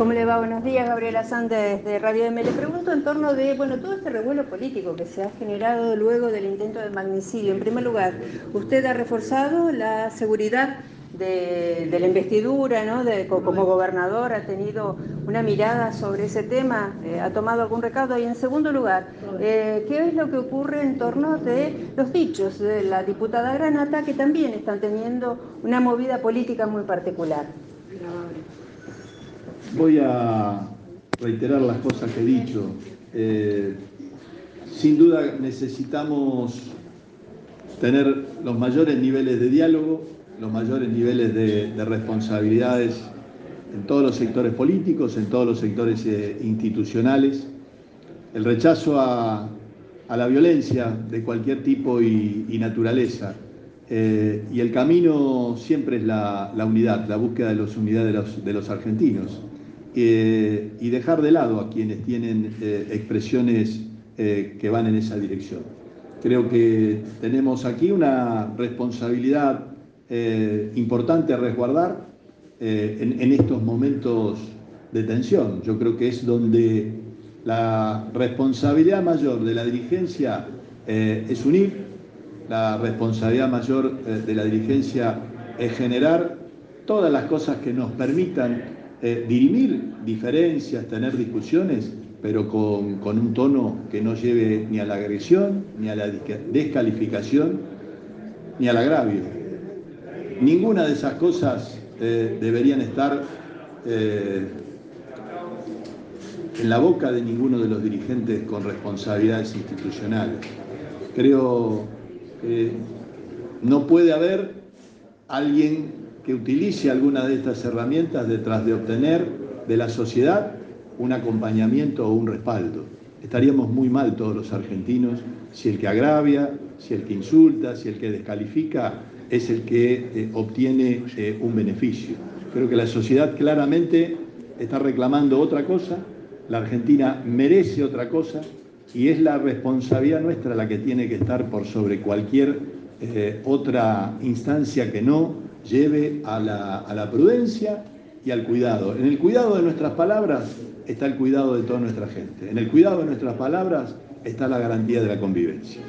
¿Cómo le va? Buenos días, Gabriela Sández de Radio M. Le pregunto en torno de, bueno, todo este revuelo político que se ha generado luego del intento de magnicidio. En primer lugar, usted ha reforzado la seguridad de, la investidura, ¿no? Como gobernador, ha tenido una mirada sobre ese tema, eh, ha tomado algún recado. Y en segundo lugar, eh, ¿qué es lo que ocurre en torno de los dichos de la diputada Granata, que también están teniendo una movida política muy particular? Voy a reiterar las cosas que he dicho. Eh, sin duda necesitamos tener los mayores niveles de diálogo, los mayores niveles de, responsabilidades en todos los sectores políticos, en todos los sectores eh, institucionales. El rechazo a, la violencia de cualquier tipo y, naturaleza. Eh, y el camino siempre es la, unidad, la búsqueda de la unidad de los argentinos. Eh, y dejar de lado a quienes tienen eh, expresiones eh, que van en esa dirección. Creo que tenemos aquí una responsabilidad importante a resguardar en, en estos momentos de tensión. Yo creo que es donde la responsabilidad mayor de la dirigencia es unir, la responsabilidad mayor de la dirigencia es generar todas las cosas que nos permitan eh, dirimir diferencias, tener discusiones, pero con, un tono que no lleve ni a la agresión, ni a la descalificación, ni al agravio. Ninguna de esas cosas eh, deberían estar eh, en la boca de ninguno de los dirigentes con responsabilidades institucionales. Creo que no puede haber alguien que utilice alguna de estas herramientas detrás de obtener de la sociedad un acompañamiento o un respaldo. Estaríamos muy mal todos los argentinos si el que agravia, si el que insulta, si el que descalifica es el que eh, obtiene eh, un beneficio. Creo que la sociedad claramente está reclamando otra cosa, la Argentina merece otra cosa y es la responsabilidad nuestra la que tiene que estar por sobre cualquier eh, otra instancia que no lleve a la, prudencia y al cuidado. En el cuidado de nuestras palabras está el cuidado de toda nuestra gente. En el cuidado de nuestras palabras está la garantía de la convivencia.